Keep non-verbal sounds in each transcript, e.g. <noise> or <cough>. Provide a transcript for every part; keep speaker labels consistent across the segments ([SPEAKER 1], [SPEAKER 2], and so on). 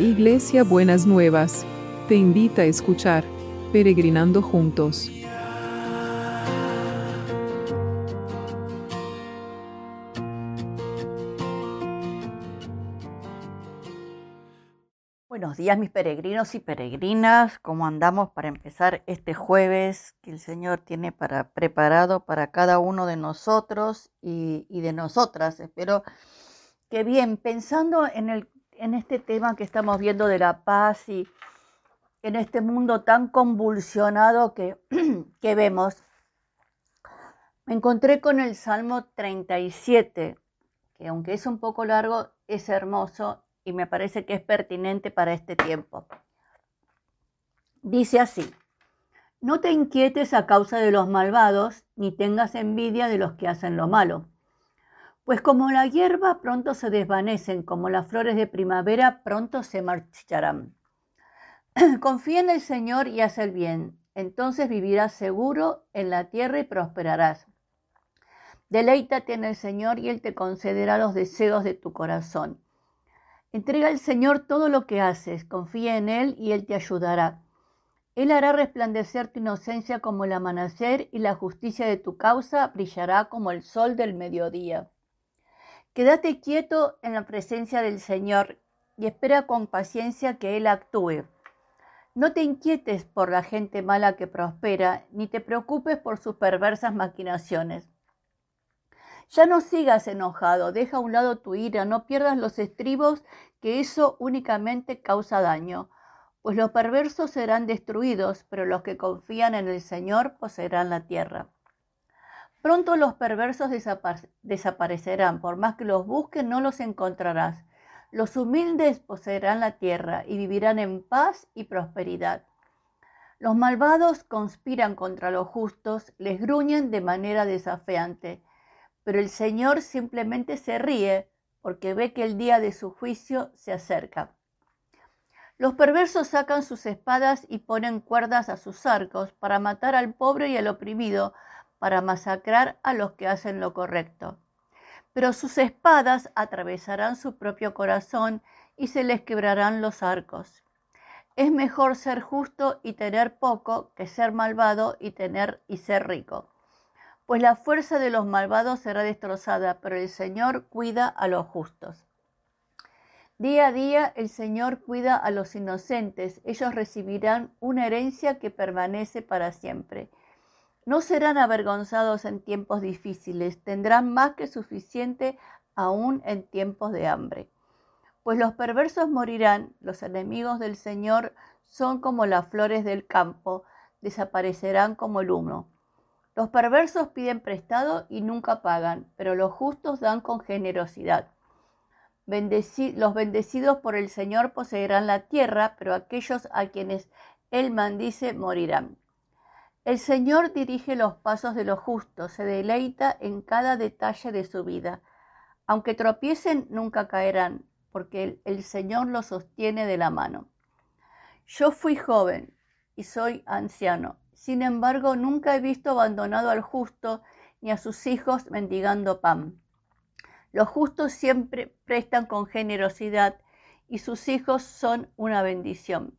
[SPEAKER 1] Iglesia Buenas Nuevas, te invita a escuchar Peregrinando Juntos.
[SPEAKER 2] Buenos días mis peregrinos y peregrinas, ¿cómo andamos para empezar este jueves que el Señor tiene para, preparado para cada uno de nosotros y, y de nosotras? Espero que bien, pensando en el en este tema que estamos viendo de la paz y en este mundo tan convulsionado que, <clears throat> que vemos, me encontré con el Salmo 37, que aunque es un poco largo, es hermoso y me parece que es pertinente para este tiempo. Dice así, no te inquietes a causa de los malvados, ni tengas envidia de los que hacen lo malo pues como la hierba pronto se desvanecen, como las flores de primavera pronto se marcharán. <clears throat> Confía en el Señor y haz el bien, entonces vivirás seguro en la tierra y prosperarás. Deleítate en el Señor y Él te concederá los deseos de tu corazón. Entrega al Señor todo lo que haces, confía en Él y Él te ayudará. Él hará resplandecer tu inocencia como el amanecer y la justicia de tu causa brillará como el sol del mediodía. Quédate quieto en la presencia del Señor y espera con paciencia que Él actúe. No te inquietes por la gente mala que prospera, ni te preocupes por sus perversas maquinaciones. Ya no sigas enojado, deja a un lado tu ira, no pierdas los estribos, que eso únicamente causa daño. Pues los perversos serán destruidos, pero los que confían en el Señor poseerán la tierra. Pronto los perversos desaparecerán, por más que los busquen no los encontrarás. Los humildes poseerán la tierra y vivirán en paz y prosperidad. Los malvados conspiran contra los justos, les gruñen de manera desafiante, pero el Señor simplemente se ríe porque ve que el día de su juicio se acerca. Los perversos sacan sus espadas y ponen cuerdas a sus arcos para matar al pobre y al oprimido, para masacrar a los que hacen lo correcto. Pero sus espadas atravesarán su propio corazón y se les quebrarán los arcos. Es mejor ser justo y tener poco que ser malvado y tener y ser rico. Pues la fuerza de los malvados será destrozada, pero el Señor cuida a los justos. Día a día el Señor cuida a los inocentes, ellos recibirán una herencia que permanece para siempre. No serán avergonzados en tiempos difíciles, tendrán más que suficiente aún en tiempos de hambre. Pues los perversos morirán, los enemigos del Señor son como las flores del campo, desaparecerán como el humo. Los perversos piden prestado y nunca pagan, pero los justos dan con generosidad. los bendecidos por el Señor poseerán la tierra, pero aquellos a quienes Él maldice morirán. El Señor dirige los pasos de los justos, se deleita en cada detalle de su vida. Aunque tropiecen, nunca caerán, porque el, Señor los sostiene de la mano. Yo fui joven y soy anciano. Sin embargo, nunca he visto abandonado al justo ni a sus hijos mendigando pan. Los justos siempre prestan con generosidad y sus hijos son una bendición.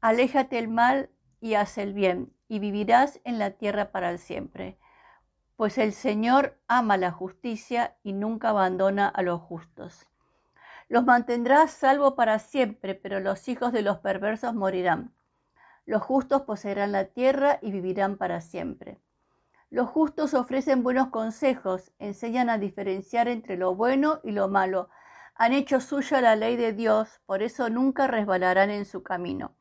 [SPEAKER 2] Aléjate el mal y haz el bien, y vivirás en la tierra para siempre. Pues el Señor ama la justicia y nunca abandona a los justos. Los mantendrá salvo para siempre, pero los hijos de los perversos morirán. Los justos poseerán la tierra y vivirán para siempre. Los justos ofrecen buenos consejos, enseñan a diferenciar entre lo bueno y lo malo. Han hecho suya la ley de Dios, por eso nunca resbalarán en su camino.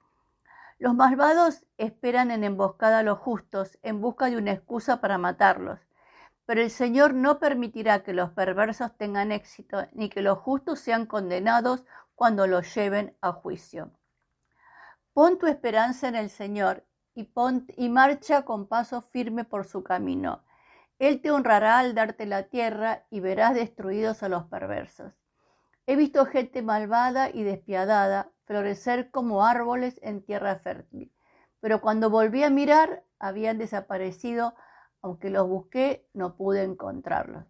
[SPEAKER 2] Los malvados esperan en emboscada a los justos en busca de una excusa para matarlos. Pero el Señor no permitirá que los perversos tengan éxito ni que los justos sean condenados cuando los lleven a juicio. Pon tu esperanza en el Señor y, y marcha con paso firme por su camino. Él te honrará al darte la tierra y verás destruidos a los perversos. He visto gente malvada y despiadada florecer como árboles en tierra fértil, pero cuando volví a mirar habían desaparecido, aunque los busqué no pude encontrarlos.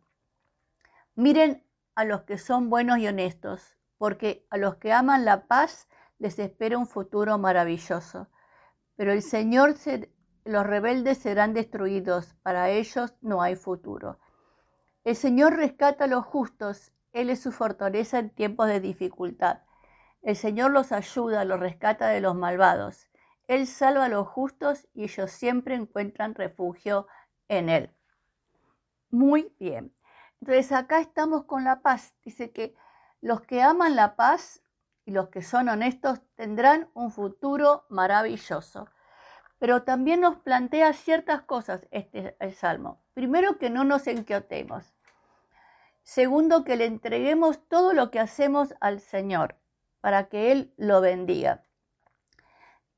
[SPEAKER 2] Miren a los que son buenos y honestos, porque a los que aman la paz les espera un futuro maravilloso. Pero el Señor, se, los rebeldes serán destruidos, para ellos no hay futuro. El Señor rescata a los justos, Él es su fortaleza en tiempos de dificultad. El Señor los ayuda, los rescata de los malvados. Él salva a los justos y ellos siempre encuentran refugio en Él. Muy bien. Entonces acá estamos con la paz. Dice que los que aman la paz y los que son honestos tendrán un futuro maravilloso. Pero también nos plantea ciertas cosas este el salmo. Primero que no nos enquiotemos. Segundo que le entreguemos todo lo que hacemos al Señor para que Él lo bendiga.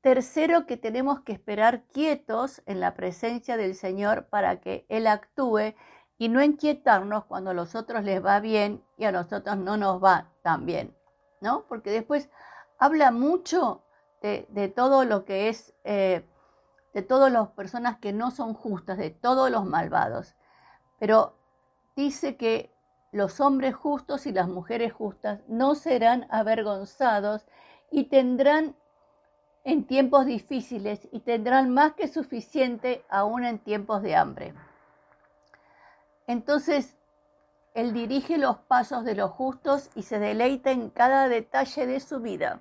[SPEAKER 2] Tercero, que tenemos que esperar quietos en la presencia del Señor para que Él actúe y no inquietarnos cuando a los otros les va bien y a nosotros no nos va tan bien, ¿no? Porque después habla mucho de, todo lo que es, eh, de todas las personas que no son justas, de todos los malvados. Pero dice que los hombres justos y las mujeres justas no serán avergonzados y tendrán en tiempos difíciles y tendrán más que suficiente aún en tiempos de hambre. Entonces, Él dirige los pasos de los justos y se deleita en cada detalle de su vida.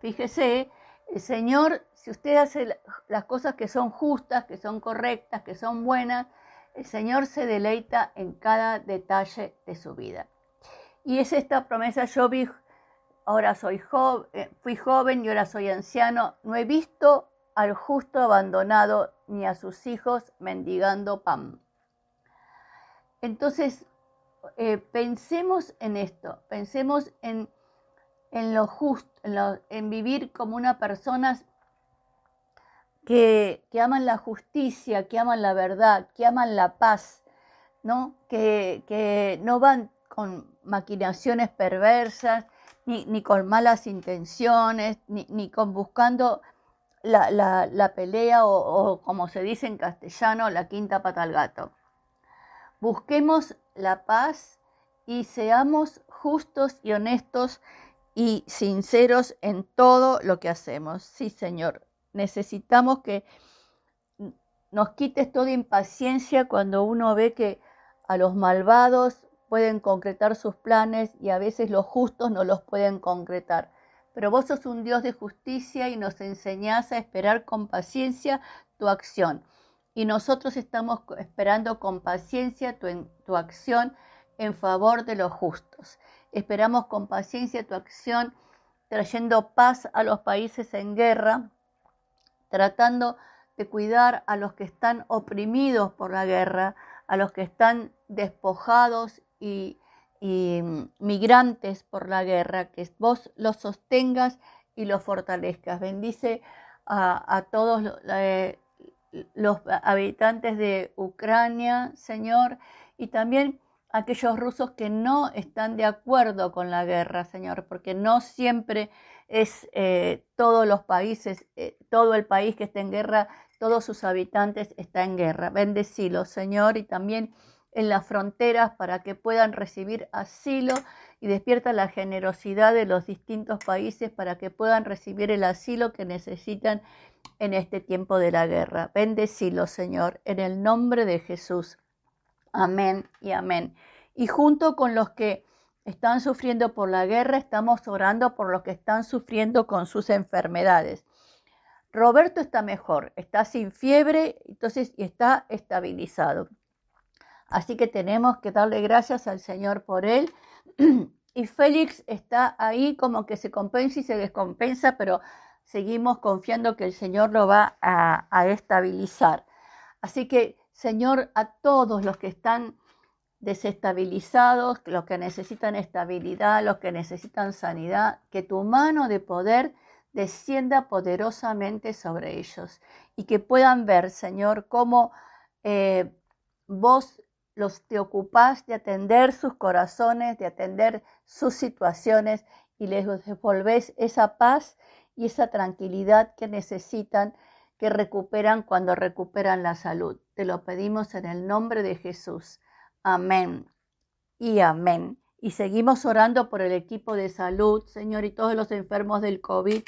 [SPEAKER 2] Fíjese, el Señor, si usted hace las cosas que son justas, que son correctas, que son buenas, el Señor se deleita en cada detalle de su vida. Y es esta promesa, yo vi, ahora soy joven, eh, fui joven y ahora soy anciano, no he visto al justo abandonado ni a sus hijos mendigando pan. Entonces, eh, pensemos en esto, pensemos en, lo justo, en, vivir como una persona que, aman la justicia, que aman la verdad, que aman la paz, ¿no? Que, no van con maquinaciones perversas, ni, con malas intenciones, ni, con buscando la, pelea o, o, como se dice en castellano, la quinta pata al gato. Busquemos la paz y seamos justos y honestos y sinceros en todo lo que hacemos. Sí, Señor, necesitamos que nos quites toda impaciencia cuando uno ve que a los malvados pueden concretar sus planes y a veces los justos no los pueden concretar. Pero vos sos un Dios de justicia y nos enseñás a esperar con paciencia tu acción. Y nosotros estamos esperando con paciencia tu, tu acción en favor de los justos. Esperamos con paciencia tu acción trayendo paz a los países en guerra, tratando de cuidar a los que están oprimidos por la guerra, a los que están despojados y, mm, migrantes por la guerra, que vos los sostengas y los fortalezcas. Bendice a, todos eh, los habitantes de Ucrania, Señor, y también aquellos rusos que no están de acuerdo con la guerra, Señor, porque no siempre es eh, todos los países, eh, todo el país que está en guerra, todos sus habitantes está en guerra. Bendecilo, Señor, y también en las fronteras para que puedan recibir asilo y despierta la generosidad de los distintos países para que puedan recibir el asilo que necesitan en este tiempo de la guerra. Bendecilo, Señor, en el nombre de Jesús. Amén y amén. Y junto con los que están sufriendo por la guerra, estamos orando por los que están sufriendo con sus enfermedades. Roberto está mejor, está sin fiebre, entonces y está estabilizado. Así que tenemos que darle gracias al Señor por él. <clears throat> Y Félix está ahí como que se compensa y se descompensa, pero seguimos confiando que el Señor lo va a, a estabilizar. Así que, Señor, a todos los que están desestabilizados, los que necesitan estabilidad, los que necesitan sanidad, que tu mano de poder descienda poderosamente sobre ellos y que puedan ver, Señor, cómo eh, vos los te ocupás de atender sus corazones, de atender sus situaciones y les devolvés esa paz y esa tranquilidad que necesitan, que recuperan cuando recuperan la salud. Te lo pedimos en el nombre de Jesús. Amén y amén. Y seguimos orando por el equipo de salud, Señor, y todos los enfermos del COVID,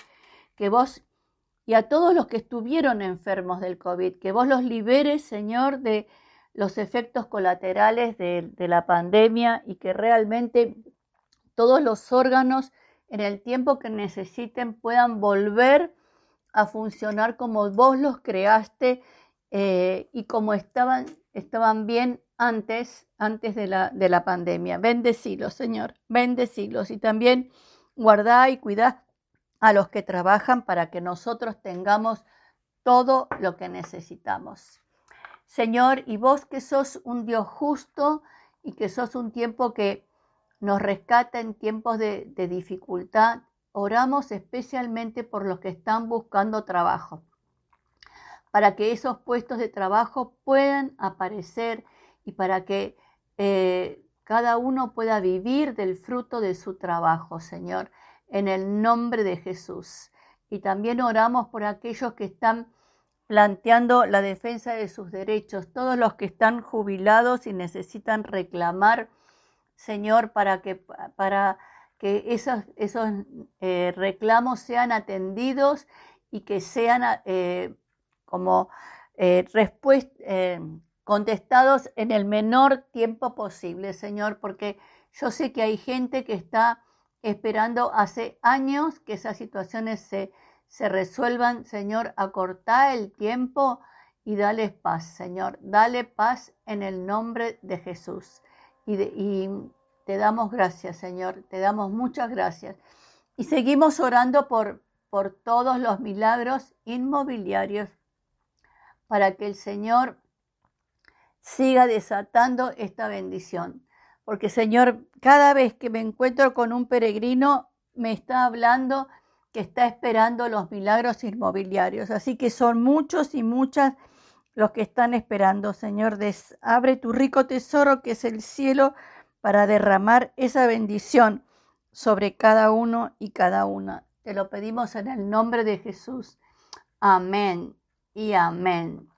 [SPEAKER 2] que vos y a todos los que estuvieron enfermos del COVID, que vos los liberes, Señor, de los efectos colaterales de, de la pandemia y que realmente todos los órganos en el tiempo que necesiten puedan volver a funcionar como vos los creaste eh, y como estaban, estaban bien antes, antes de la, de la pandemia. Bendecilos, Señor, bendecilos. Y también guardá y cuidá a los que trabajan para que nosotros tengamos todo lo que necesitamos. Señor, y vos que sos un Dios justo y que sos un tiempo que nos rescata en tiempos de, de dificultad, oramos especialmente por los que están buscando trabajo, para que esos puestos de trabajo puedan aparecer y para que eh, cada uno pueda vivir del fruto de su trabajo, Señor, en el nombre de Jesús. Y también oramos por aquellos que están planteando la defensa de sus derechos, todos los que están jubilados y necesitan reclamar Señor, para que, para que esos, esos eh, reclamos sean atendidos y que sean eh, como eh, contestados en el menor tiempo posible, Señor, porque yo sé que hay gente que está esperando hace años que esas situaciones se, se resuelvan, Señor, acorta el tiempo y dale paz, Señor, dale paz en el nombre de Jesús. Y, te damos gracias, Señor, te damos muchas gracias. Y seguimos orando por, por todos los milagros inmobiliarios para que el Señor siga desatando esta bendición. Porque Señor, cada vez que me encuentro con un peregrino, me está hablando que está esperando los milagros inmobiliarios. Así que son muchos y muchas los que están esperando, Señor. abre tu rico tesoro que es el cielo para derramar esa bendición sobre cada uno y cada una. Te lo pedimos en el nombre de Jesús. Amén y amén.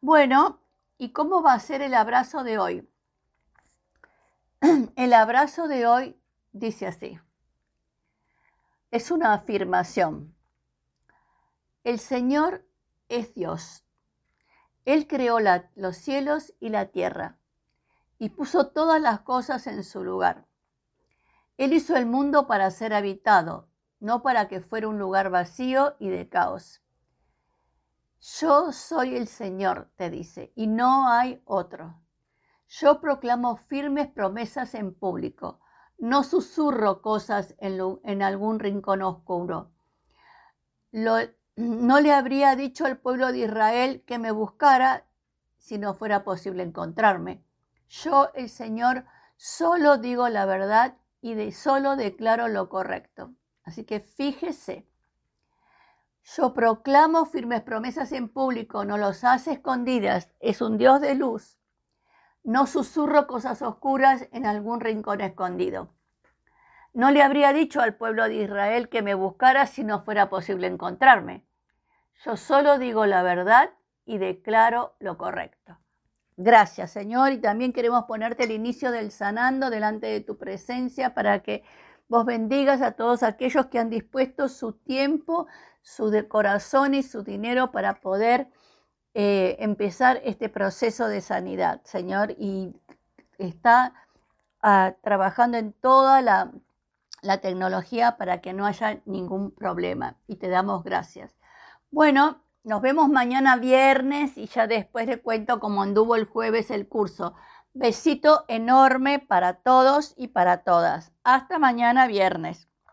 [SPEAKER 2] Bueno, ¿y cómo va a ser el abrazo de hoy? <clears throat> El abrazo de hoy dice así. Es una afirmación. El Señor es Dios él creó los cielos y la tierra y puso todas las cosas en su lugar. Él hizo el mundo para ser habitado, no para que fuera un lugar vacío y de caos. Yo soy el Señor, te dice, y no hay otro. Yo proclamo firmes promesas en público, no susurro cosas en, algún rincón oscuro. No le habría dicho al pueblo de Israel que me buscara si no fuera posible encontrarme. Yo, el Señor, solo digo la verdad y de solo declaro lo correcto. Así que fíjese, yo proclamo firmes promesas en público, no los hace escondidas, es un Dios de luz. No susurro cosas oscuras en algún rincón escondido. No le habría dicho al pueblo de Israel que me buscara si no fuera posible encontrarme. Yo solo digo la verdad y declaro lo correcto. Gracias, Señor, y también queremos ponerte el inicio del sanando delante de tu presencia para que vos bendigas a todos aquellos que han dispuesto su tiempo, su corazón y su dinero para poder eh, empezar este proceso de sanidad, Señor, y está ah, trabajando en toda la la tecnología para que no haya ningún problema. Y te damos gracias. Bueno, nos vemos mañana viernes y ya después le cuento cómo anduvo el jueves el curso. Besito enorme para todos y para todas. Hasta mañana viernes.